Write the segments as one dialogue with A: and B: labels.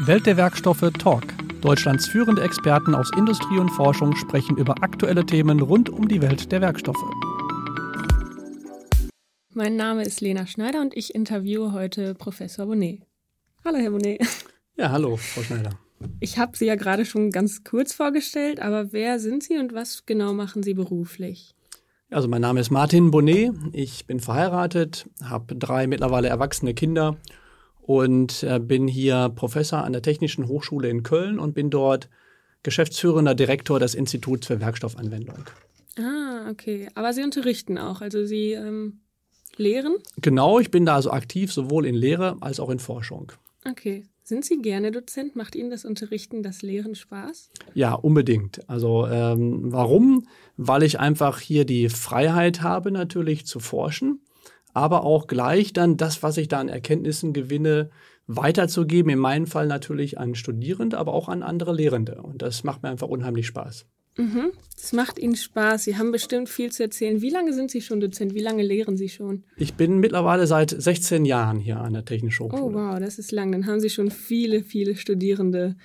A: Welt der Werkstoffe Talk. Deutschlands führende Experten aus Industrie und Forschung sprechen über aktuelle Themen rund um die Welt der Werkstoffe.
B: Mein Name ist Lena Schneider und ich interviewe heute Professor Bonnet. Hallo, Herr Bonnet.
C: Ja, hallo, Frau Schneider.
B: Ich habe Sie ja gerade schon ganz kurz vorgestellt, aber wer sind Sie und was genau machen Sie beruflich?
C: Also mein Name ist Martin Bonnet, ich bin verheiratet, habe drei mittlerweile erwachsene Kinder und äh, bin hier Professor an der Technischen Hochschule in Köln und bin dort geschäftsführender Direktor des Instituts für Werkstoffanwendung.
B: Ah, okay. Aber Sie unterrichten auch, also Sie ähm, lehren?
C: Genau, ich bin da also aktiv sowohl in Lehre als auch in Forschung.
B: Okay. Sind Sie gerne Dozent? Macht Ihnen das Unterrichten, das Lehren Spaß?
C: Ja, unbedingt. Also ähm, warum? Weil ich einfach hier die Freiheit habe, natürlich zu forschen aber auch gleich dann das, was ich da an Erkenntnissen gewinne, weiterzugeben. In meinem Fall natürlich an Studierende, aber auch an andere Lehrende. Und das macht mir einfach unheimlich Spaß.
B: Mhm. Das macht Ihnen Spaß. Sie haben bestimmt viel zu erzählen. Wie lange sind Sie schon Dozent? Wie lange lehren Sie schon?
C: Ich bin mittlerweile seit 16 Jahren hier an der Technischen Hochschule.
B: Oh, wow, das ist lang. Dann haben Sie schon viele, viele Studierende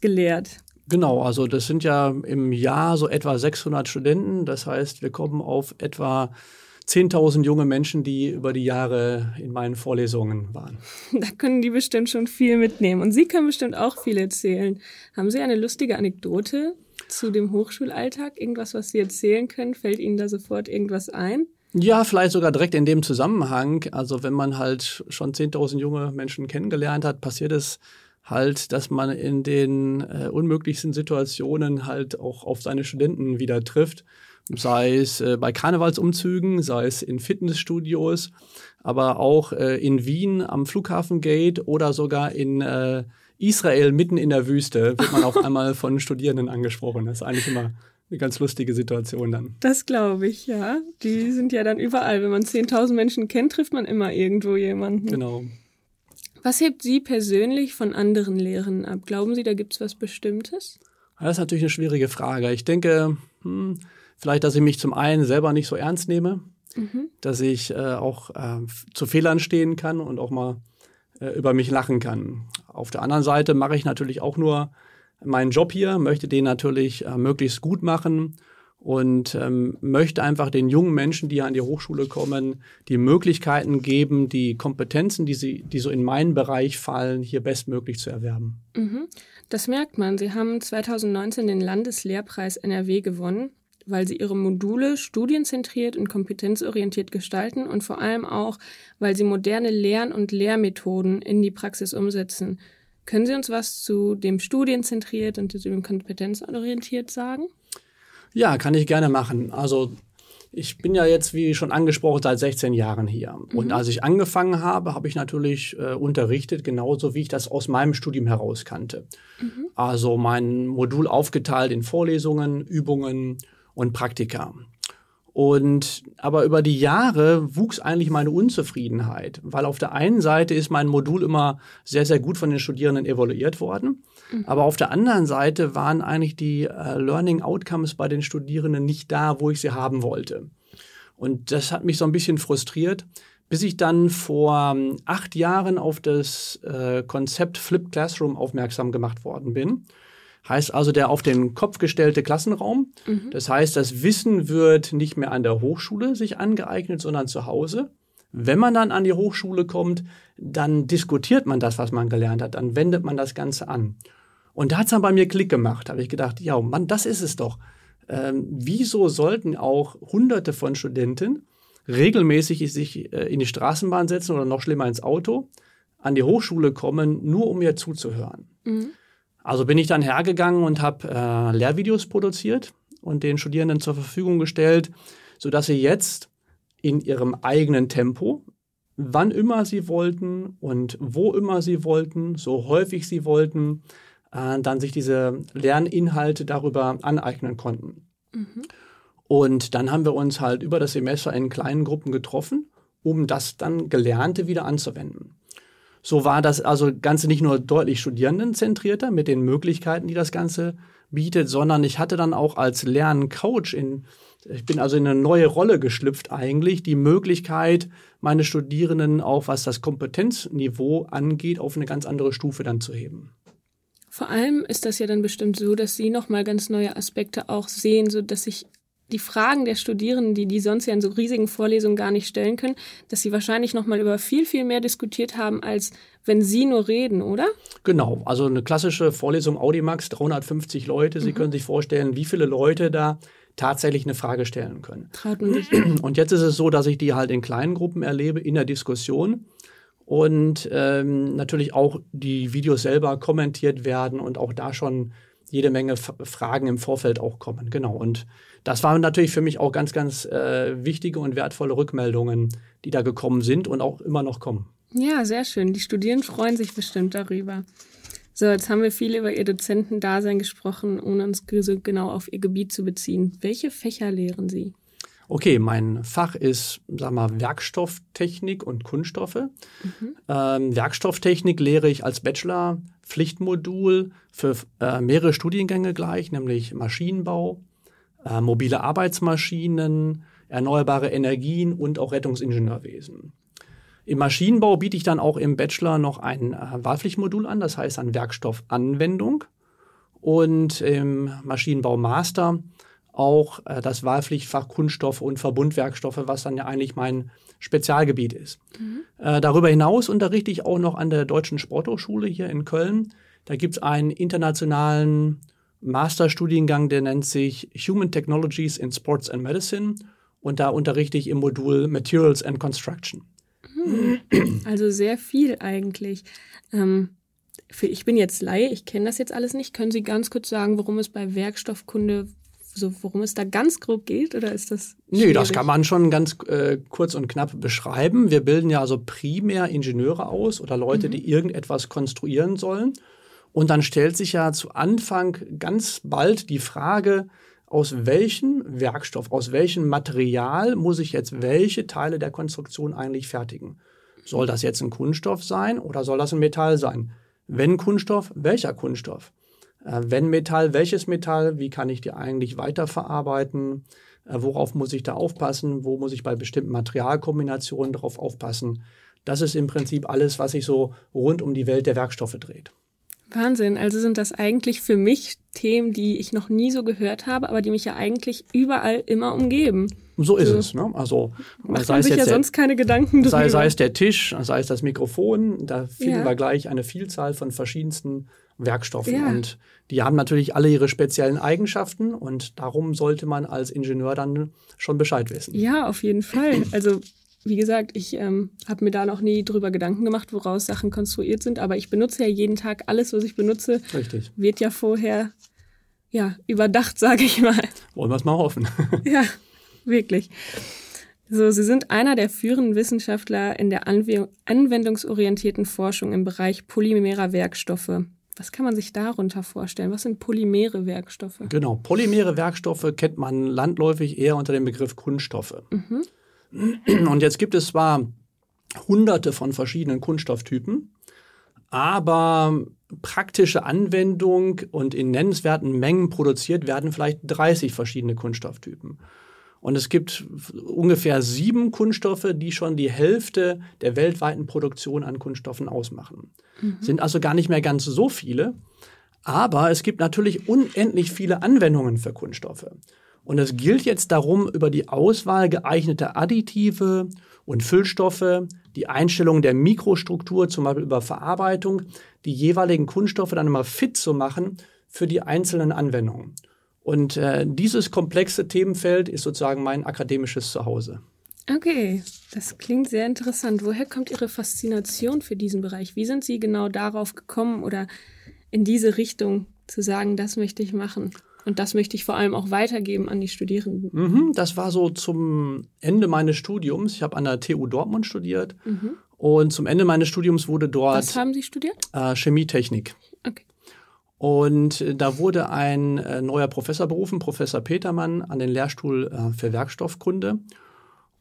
B: gelehrt.
C: Genau, also das sind ja im Jahr so etwa 600 Studenten. Das heißt, wir kommen auf etwa 10.000 junge Menschen, die über die Jahre in meinen Vorlesungen waren.
B: Da können die bestimmt schon viel mitnehmen. Und Sie können bestimmt auch viel erzählen. Haben Sie eine lustige Anekdote zu dem Hochschulalltag? Irgendwas, was Sie erzählen können? Fällt Ihnen da sofort irgendwas ein?
C: Ja, vielleicht sogar direkt in dem Zusammenhang. Also wenn man halt schon 10.000 junge Menschen kennengelernt hat, passiert es halt, dass man in den äh, unmöglichsten Situationen halt auch auf seine Studenten wieder trifft sei es äh, bei Karnevalsumzügen, sei es in Fitnessstudios, aber auch äh, in Wien am Flughafengate oder sogar in äh, Israel mitten in der Wüste wird man auf einmal von Studierenden angesprochen. Das ist eigentlich immer eine ganz lustige Situation dann.
B: Das glaube ich, ja. Die sind ja dann überall. Wenn man 10.000 Menschen kennt, trifft man immer irgendwo jemanden.
C: Genau.
B: Was hebt Sie persönlich von anderen Lehrern ab? Glauben Sie, da gibt es was Bestimmtes?
C: Das ist natürlich eine schwierige Frage. Ich denke, hm, Vielleicht, dass ich mich zum einen selber nicht so ernst nehme, mhm. dass ich äh, auch äh, zu Fehlern stehen kann und auch mal äh, über mich lachen kann. Auf der anderen Seite mache ich natürlich auch nur meinen Job hier, möchte den natürlich äh, möglichst gut machen und ähm, möchte einfach den jungen Menschen, die hier an die Hochschule kommen, die Möglichkeiten geben, die Kompetenzen, die, sie, die so in meinen Bereich fallen, hier bestmöglich zu erwerben.
B: Mhm. Das merkt man. Sie haben 2019 den Landeslehrpreis NRW gewonnen weil sie ihre Module studienzentriert und kompetenzorientiert gestalten und vor allem auch, weil sie moderne Lern- und Lehrmethoden in die Praxis umsetzen. Können Sie uns was zu dem studienzentriert und zu dem kompetenzorientiert sagen?
C: Ja, kann ich gerne machen. Also ich bin ja jetzt, wie schon angesprochen, seit 16 Jahren hier. Und mhm. als ich angefangen habe, habe ich natürlich äh, unterrichtet, genauso wie ich das aus meinem Studium heraus kannte. Mhm. Also mein Modul aufgeteilt in Vorlesungen, Übungen und Praktika. Und aber über die Jahre wuchs eigentlich meine Unzufriedenheit, weil auf der einen Seite ist mein Modul immer sehr, sehr gut von den Studierenden evaluiert worden. Mhm. Aber auf der anderen Seite waren eigentlich die äh, Learning Outcomes bei den Studierenden nicht da, wo ich sie haben wollte. Und das hat mich so ein bisschen frustriert, bis ich dann vor ähm, acht Jahren auf das äh, Konzept Flip Classroom aufmerksam gemacht worden bin heißt also der auf den Kopf gestellte Klassenraum. Mhm. Das heißt, das Wissen wird nicht mehr an der Hochschule sich angeeignet, sondern zu Hause. Wenn man dann an die Hochschule kommt, dann diskutiert man das, was man gelernt hat, dann wendet man das Ganze an. Und da hat es dann bei mir Klick gemacht. Da habe ich gedacht, ja, Mann, das ist es doch. Ähm, wieso sollten auch Hunderte von Studenten regelmäßig sich äh, in die Straßenbahn setzen oder noch schlimmer ins Auto, an die Hochschule kommen, nur um mir zuzuhören? Mhm. Also bin ich dann hergegangen und habe äh, Lehrvideos produziert und den Studierenden zur Verfügung gestellt, sodass sie jetzt in ihrem eigenen Tempo, wann immer sie wollten und wo immer sie wollten, so häufig sie wollten, äh, dann sich diese Lerninhalte darüber aneignen konnten. Mhm. Und dann haben wir uns halt über das Semester in kleinen Gruppen getroffen, um das dann Gelernte wieder anzuwenden. So war das also Ganze nicht nur deutlich studierendenzentrierter mit den Möglichkeiten, die das Ganze bietet, sondern ich hatte dann auch als Lerncoach in, ich bin also in eine neue Rolle geschlüpft eigentlich, die Möglichkeit, meine Studierenden auch was das Kompetenzniveau angeht, auf eine ganz andere Stufe dann zu heben.
B: Vor allem ist das ja dann bestimmt so, dass Sie nochmal ganz neue Aspekte auch sehen, so dass sich die Fragen der Studierenden, die die sonst ja in so riesigen Vorlesungen gar nicht stellen können, dass sie wahrscheinlich noch mal über viel viel mehr diskutiert haben, als wenn sie nur reden, oder?
C: Genau, also eine klassische Vorlesung Audimax, 350 Leute. Sie mhm. können sich vorstellen, wie viele Leute da tatsächlich eine Frage stellen können. Traut man sich. Und jetzt ist es so, dass ich die halt in kleinen Gruppen erlebe, in der Diskussion und ähm, natürlich auch die Videos selber kommentiert werden und auch da schon jede Menge F Fragen im Vorfeld auch kommen. Genau. Und das waren natürlich für mich auch ganz, ganz äh, wichtige und wertvolle Rückmeldungen, die da gekommen sind und auch immer noch kommen.
B: Ja, sehr schön. Die Studierenden freuen sich bestimmt darüber. So, jetzt haben wir viel über Ihr Dozentendasein gesprochen, ohne uns so genau auf Ihr Gebiet zu beziehen. Welche Fächer lehren Sie?
C: Okay, mein Fach ist, sag mal, Werkstofftechnik und Kunststoffe. Mhm. Ähm, Werkstofftechnik lehre ich als Bachelor Pflichtmodul für äh, mehrere Studiengänge gleich, nämlich Maschinenbau, äh, mobile Arbeitsmaschinen, erneuerbare Energien und auch Rettungsingenieurwesen. Im Maschinenbau biete ich dann auch im Bachelor noch ein äh, Wahlpflichtmodul an, das heißt an Werkstoffanwendung. Und im Maschinenbau Master auch äh, das Wahlpflichtfach Kunststoffe und Verbundwerkstoffe, was dann ja eigentlich mein Spezialgebiet ist. Mhm. Äh, darüber hinaus unterrichte ich auch noch an der Deutschen Sporthochschule hier in Köln. Da gibt es einen internationalen Masterstudiengang, der nennt sich Human Technologies in Sports and Medicine. Und da unterrichte ich im Modul Materials and Construction.
B: Hm. Also sehr viel eigentlich. Ähm, für, ich bin jetzt Laie, ich kenne das jetzt alles nicht. Können Sie ganz kurz sagen, worum es bei Werkstoffkunde, so worum es da ganz grob geht? Oder ist das?
C: Schwierig? Nee, das kann man schon ganz äh, kurz und knapp beschreiben. Wir bilden ja also primär Ingenieure aus oder Leute, mhm. die irgendetwas konstruieren sollen. Und dann stellt sich ja zu Anfang ganz bald die Frage, aus welchem Werkstoff, aus welchem Material muss ich jetzt welche Teile der Konstruktion eigentlich fertigen? Soll das jetzt ein Kunststoff sein oder soll das ein Metall sein? Wenn Kunststoff, welcher Kunststoff? Äh, wenn Metall, welches Metall? Wie kann ich die eigentlich weiterverarbeiten? Äh, worauf muss ich da aufpassen? Wo muss ich bei bestimmten Materialkombinationen darauf aufpassen? Das ist im Prinzip alles, was sich so rund um die Welt der Werkstoffe dreht.
B: Wahnsinn. Also sind das eigentlich für mich Themen, die ich noch nie so gehört habe, aber die mich ja eigentlich überall immer umgeben.
C: So ist so. es. Ne? Also
B: macht sei man sich ja der, sonst keine Gedanken
C: drüber. Sei, sei, es der Tisch, sei es das Mikrofon, da finden ja. wir gleich eine Vielzahl von verschiedensten Werkstoffen. Ja. Und die haben natürlich alle ihre speziellen Eigenschaften und darum sollte man als Ingenieur dann schon Bescheid wissen.
B: Ja, auf jeden Fall. Also wie gesagt, ich ähm, habe mir da noch nie drüber Gedanken gemacht, woraus Sachen konstruiert sind, aber ich benutze ja jeden Tag alles, was ich benutze,
C: Richtig.
B: wird ja vorher ja überdacht, sage ich mal.
C: Wollen wir es mal hoffen.
B: ja, wirklich. So, Sie sind einer der führenden Wissenschaftler in der anwendungsorientierten Forschung im Bereich polymerer Werkstoffe. Was kann man sich darunter vorstellen? Was sind polymere Werkstoffe?
C: Genau, polymere Werkstoffe kennt man landläufig eher unter dem Begriff Kunststoffe. Mhm. Und jetzt gibt es zwar hunderte von verschiedenen Kunststofftypen, aber praktische Anwendung und in nennenswerten Mengen produziert werden vielleicht 30 verschiedene Kunststofftypen. Und es gibt ungefähr sieben Kunststoffe, die schon die Hälfte der weltweiten Produktion an Kunststoffen ausmachen. Mhm. Sind also gar nicht mehr ganz so viele. Aber es gibt natürlich unendlich viele Anwendungen für Kunststoffe. Und es gilt jetzt darum, über die Auswahl geeigneter Additive und Füllstoffe, die Einstellung der Mikrostruktur, zum Beispiel über Verarbeitung, die jeweiligen Kunststoffe dann immer fit zu machen für die einzelnen Anwendungen. Und äh, dieses komplexe Themenfeld ist sozusagen mein akademisches Zuhause.
B: Okay, das klingt sehr interessant. Woher kommt Ihre Faszination für diesen Bereich? Wie sind Sie genau darauf gekommen oder in diese Richtung zu sagen, das möchte ich machen? Und das möchte ich vor allem auch weitergeben an die Studierenden.
C: Mhm, das war so zum Ende meines Studiums. Ich habe an der TU Dortmund studiert. Mhm. Und zum Ende meines Studiums wurde dort.
B: Was haben Sie studiert?
C: Äh, Chemietechnik.
B: Okay.
C: Und äh, da wurde ein äh, neuer Professor berufen, Professor Petermann, an den Lehrstuhl äh, für Werkstoffkunde.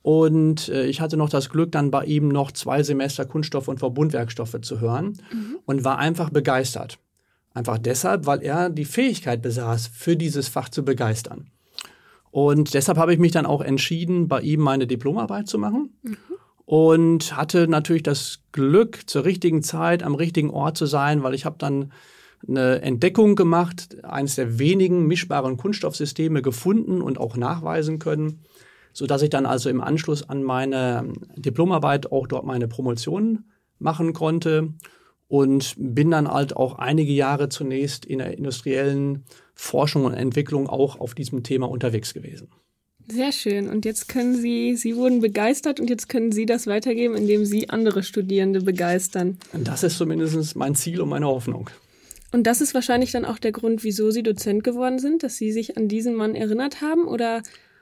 C: Und äh, ich hatte noch das Glück, dann bei ihm noch zwei Semester Kunststoff- und Verbundwerkstoffe zu hören mhm. und war einfach begeistert. Einfach deshalb, weil er die Fähigkeit besaß, für dieses Fach zu begeistern. Und deshalb habe ich mich dann auch entschieden, bei ihm meine Diplomarbeit zu machen. Mhm. Und hatte natürlich das Glück, zur richtigen Zeit am richtigen Ort zu sein, weil ich habe dann eine Entdeckung gemacht, eines der wenigen mischbaren Kunststoffsysteme gefunden und auch nachweisen können, so dass ich dann also im Anschluss an meine Diplomarbeit auch dort meine Promotion machen konnte und bin dann halt auch einige Jahre zunächst in der industriellen Forschung und Entwicklung auch auf diesem Thema unterwegs gewesen.
B: Sehr schön. Und jetzt können Sie, Sie wurden begeistert und jetzt können Sie das weitergeben, indem Sie andere Studierende begeistern.
C: Das ist zumindest mein Ziel und meine Hoffnung.
B: Und das ist wahrscheinlich dann auch der Grund, wieso Sie Dozent geworden sind, dass Sie sich an diesen Mann erinnert haben oder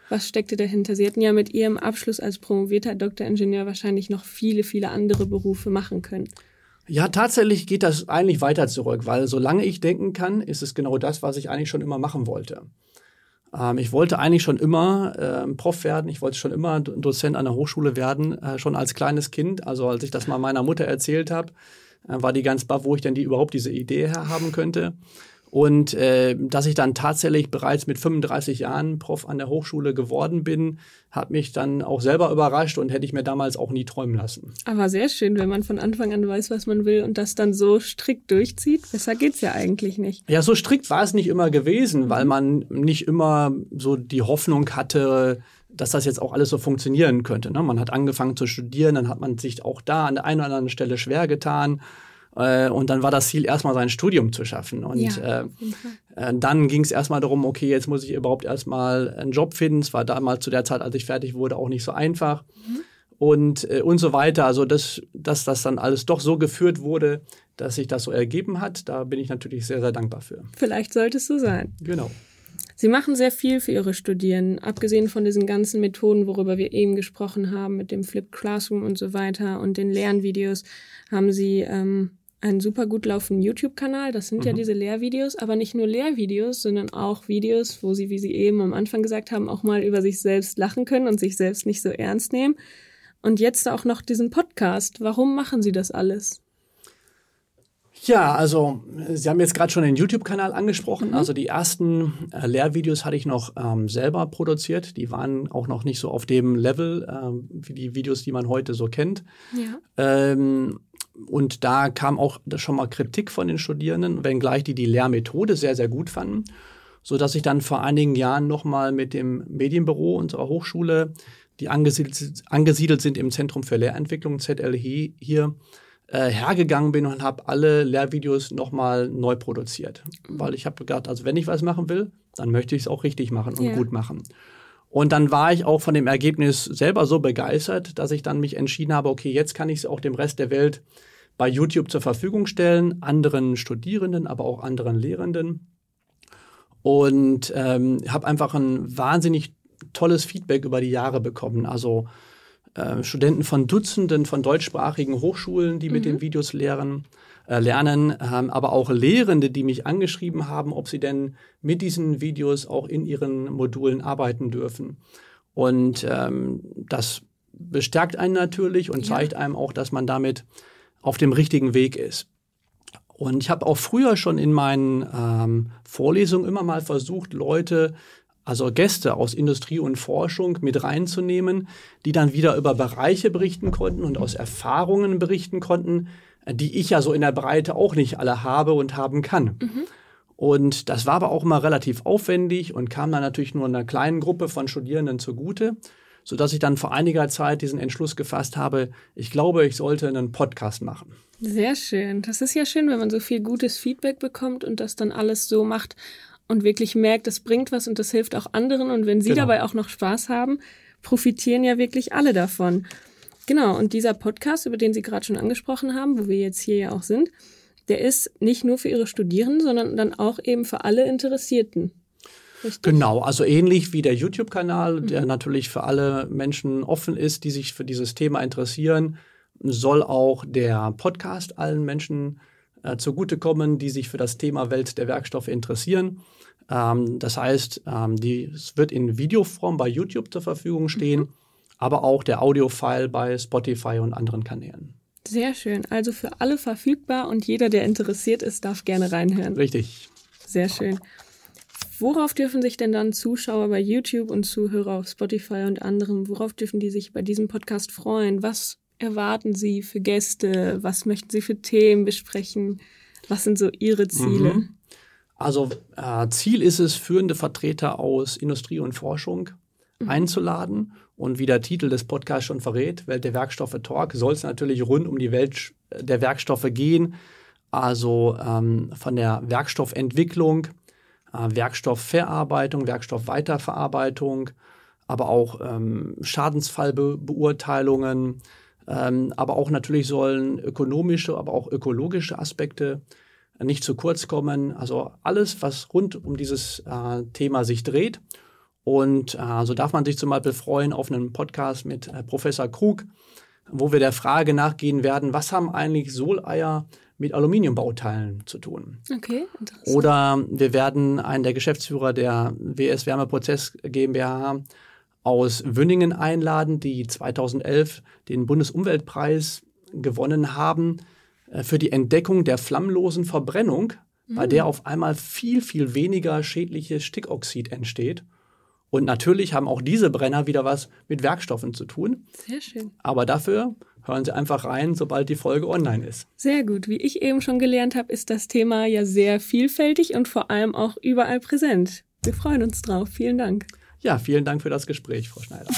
B: was steckte dahinter? Sie hätten ja mit Ihrem Abschluss als promovierter Doktoringenieur wahrscheinlich noch viele, viele andere Berufe machen können.
C: Ja, tatsächlich geht das eigentlich weiter zurück, weil solange ich denken kann, ist es genau das, was ich eigentlich schon immer machen wollte. Ähm, ich wollte eigentlich schon immer äh, Prof werden, ich wollte schon immer Dozent an der Hochschule werden, äh, schon als kleines Kind. Also als ich das mal meiner Mutter erzählt habe, äh, war die ganz baff, wo ich denn die überhaupt diese Idee her haben könnte. Und äh, dass ich dann tatsächlich bereits mit 35 Jahren Prof an der Hochschule geworden bin, hat mich dann auch selber überrascht und hätte ich mir damals auch nie träumen lassen.
B: Aber sehr schön, wenn man von Anfang an weiß, was man will und das dann so strikt durchzieht. Besser geht's ja eigentlich nicht.
C: Ja, so strikt war es nicht immer gewesen, weil man nicht immer so die Hoffnung hatte, dass das jetzt auch alles so funktionieren könnte. Ne? Man hat angefangen zu studieren, dann hat man sich auch da an der einen oder anderen Stelle schwer getan. Äh, und dann war das Ziel, erstmal sein Studium zu schaffen. Und ja, äh, äh, dann ging es erstmal darum, okay, jetzt muss ich überhaupt erstmal einen Job finden. Es war damals zu der Zeit, als ich fertig wurde, auch nicht so einfach. Mhm. Und, äh, und so weiter. Also, das, dass das dann alles doch so geführt wurde, dass sich das so ergeben hat, da bin ich natürlich sehr, sehr dankbar für.
B: Vielleicht sollte es so sein.
C: Genau.
B: Sie machen sehr viel für Ihre Studierenden, abgesehen von diesen ganzen Methoden, worüber wir eben gesprochen haben, mit dem Flip Classroom und so weiter und den Lernvideos, haben Sie ähm, einen super gut laufenden YouTube-Kanal. Das sind mhm. ja diese Lehrvideos, aber nicht nur Lehrvideos, sondern auch Videos, wo sie, wie Sie eben am Anfang gesagt haben, auch mal über sich selbst lachen können und sich selbst nicht so ernst nehmen. Und jetzt auch noch diesen Podcast. Warum machen Sie das alles?
C: Ja, also Sie haben jetzt gerade schon den YouTube-Kanal angesprochen. Mhm. Also die ersten äh, Lehrvideos hatte ich noch ähm, selber produziert. Die waren auch noch nicht so auf dem Level ähm, wie die Videos, die man heute so kennt. Ja. Ähm, und da kam auch schon mal Kritik von den Studierenden, wenngleich die die Lehrmethode sehr, sehr gut fanden, so dass ich dann vor einigen Jahren nochmal mit dem Medienbüro unserer Hochschule, die angesiedelt, angesiedelt sind im Zentrum für Lehrentwicklung, ZLH, hier äh, hergegangen bin und habe alle Lehrvideos nochmal neu produziert. Weil ich habe gedacht, also wenn ich was machen will, dann möchte ich es auch richtig machen und ja. gut machen. Und dann war ich auch von dem Ergebnis selber so begeistert, dass ich dann mich entschieden habe, okay, jetzt kann ich es auch dem Rest der Welt bei YouTube zur Verfügung stellen, anderen Studierenden, aber auch anderen Lehrenden. Und ähm, habe einfach ein wahnsinnig tolles Feedback über die Jahre bekommen. Also äh, Studenten von Dutzenden von deutschsprachigen Hochschulen, die mhm. mit den Videos lehren, lernen, ähm, aber auch Lehrende, die mich angeschrieben haben, ob sie denn mit diesen Videos auch in ihren Modulen arbeiten dürfen. Und ähm, das bestärkt einen natürlich und ja. zeigt einem auch, dass man damit auf dem richtigen Weg ist. Und ich habe auch früher schon in meinen ähm, Vorlesungen immer mal versucht, Leute, also Gäste aus Industrie und Forschung mit reinzunehmen, die dann wieder über Bereiche berichten konnten und aus Erfahrungen berichten konnten, die ich ja so in der Breite auch nicht alle habe und haben kann. Mhm. Und das war aber auch immer relativ aufwendig und kam dann natürlich nur einer kleinen Gruppe von Studierenden zugute, sodass ich dann vor einiger Zeit diesen Entschluss gefasst habe, ich glaube, ich sollte einen Podcast machen.
B: Sehr schön. Das ist ja schön, wenn man so viel gutes Feedback bekommt und das dann alles so macht und wirklich merkt, das bringt was und das hilft auch anderen. Und wenn Sie genau. dabei auch noch Spaß haben, profitieren ja wirklich alle davon. Genau, und dieser Podcast, über den Sie gerade schon angesprochen haben, wo wir jetzt hier ja auch sind, der ist nicht nur für Ihre Studierenden, sondern dann auch eben für alle Interessierten.
C: Richtig? Genau, also ähnlich wie der YouTube-Kanal, mhm. der natürlich für alle Menschen offen ist, die sich für dieses Thema interessieren, soll auch der Podcast allen Menschen äh, zugutekommen, die sich für das Thema Welt der Werkstoffe interessieren. Ähm, das heißt, ähm, die, es wird in Videoform bei YouTube zur Verfügung stehen. Mhm aber auch der Audiofile bei Spotify und anderen Kanälen.
B: Sehr schön. Also für alle verfügbar und jeder, der interessiert ist, darf gerne reinhören.
C: Richtig.
B: Sehr schön. Worauf dürfen sich denn dann Zuschauer bei YouTube und Zuhörer auf Spotify und anderem, worauf dürfen die sich bei diesem Podcast freuen? Was erwarten sie für Gäste? Was möchten sie für Themen besprechen? Was sind so ihre Ziele? Mhm.
C: Also äh, Ziel ist es, führende Vertreter aus Industrie und Forschung mhm. einzuladen. Und wie der Titel des Podcasts schon verrät, Welt der Werkstoffe Talk, soll es natürlich rund um die Welt der Werkstoffe gehen. Also ähm, von der Werkstoffentwicklung, äh, Werkstoffverarbeitung, Werkstoffweiterverarbeitung, aber auch ähm, Schadensfallbeurteilungen, ähm, aber auch natürlich sollen ökonomische, aber auch ökologische Aspekte nicht zu kurz kommen. Also alles, was rund um dieses äh, Thema sich dreht. Und äh, so darf man sich zum Beispiel freuen auf einen Podcast mit äh, Professor Krug, wo wir der Frage nachgehen werden, was haben eigentlich Soleier mit Aluminiumbauteilen zu tun?
B: Okay,
C: interessant. Oder wir werden einen der Geschäftsführer der WS Wärmeprozess GmbH aus Wünningen einladen, die 2011 den Bundesumweltpreis gewonnen haben äh, für die Entdeckung der flammlosen Verbrennung, mhm. bei der auf einmal viel, viel weniger schädliches Stickoxid entsteht. Und natürlich haben auch diese Brenner wieder was mit Werkstoffen zu tun.
B: Sehr schön.
C: Aber dafür hören Sie einfach rein, sobald die Folge online ist.
B: Sehr gut. Wie ich eben schon gelernt habe, ist das Thema ja sehr vielfältig und vor allem auch überall präsent. Wir freuen uns drauf. Vielen Dank.
C: Ja, vielen Dank für das Gespräch, Frau Schneider.